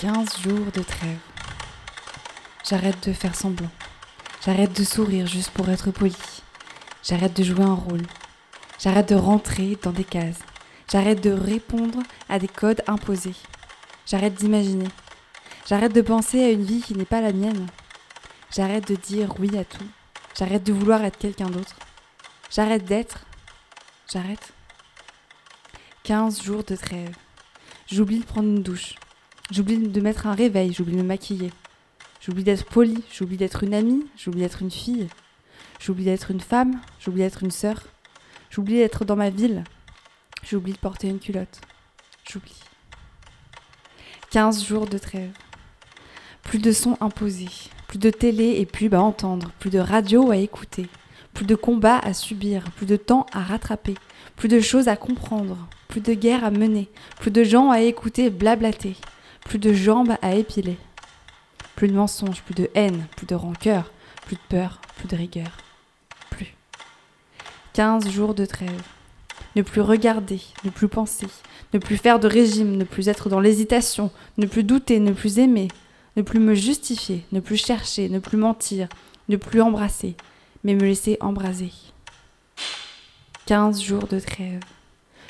15 jours de trêve. J'arrête de faire semblant. J'arrête de sourire juste pour être poli. J'arrête de jouer un rôle. J'arrête de rentrer dans des cases. J'arrête de répondre à des codes imposés. J'arrête d'imaginer. J'arrête de penser à une vie qui n'est pas la mienne. J'arrête de dire oui à tout. J'arrête de vouloir être quelqu'un d'autre. J'arrête d'être. J'arrête. 15 jours de trêve. J'oublie de prendre une douche. J'oublie de mettre un réveil. J'oublie de me maquiller. J'oublie d'être poli. J'oublie d'être une amie. J'oublie d'être une fille. J'oublie d'être une femme. J'oublie d'être une sœur. J'oublie d'être dans ma ville. J'oublie de porter une culotte. J'oublie. 15 jours de trêve. Plus de sons imposés. Plus de télé et pub à entendre. Plus de radio à écouter. Plus de combats à subir. Plus de temps à rattraper. Plus de choses à comprendre. Plus de guerre à mener. Plus de gens à écouter blablater. Plus de jambes à épiler. Plus de mensonges. Plus de haine. Plus de rancœur. Plus de peur. Plus de rigueur. Plus. 15 jours de trêve. Ne plus regarder, ne plus penser, ne plus faire de régime, ne plus être dans l'hésitation, ne plus douter, ne plus aimer, ne plus me justifier, ne plus chercher, ne plus mentir, ne plus embrasser, mais me laisser embraser. 15 jours de trêve.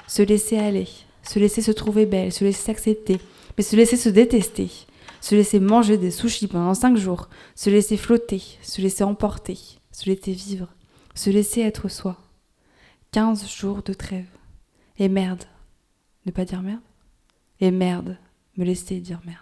Se laisser aller, se laisser se trouver belle, se laisser s'accepter, mais se laisser se détester, se laisser manger des sushis pendant 5 jours, se laisser flotter, se laisser emporter, se laisser vivre, se laisser être soi. 15 jours de trêve. Et merde. Ne pas dire merde Et merde. Me laisser dire merde.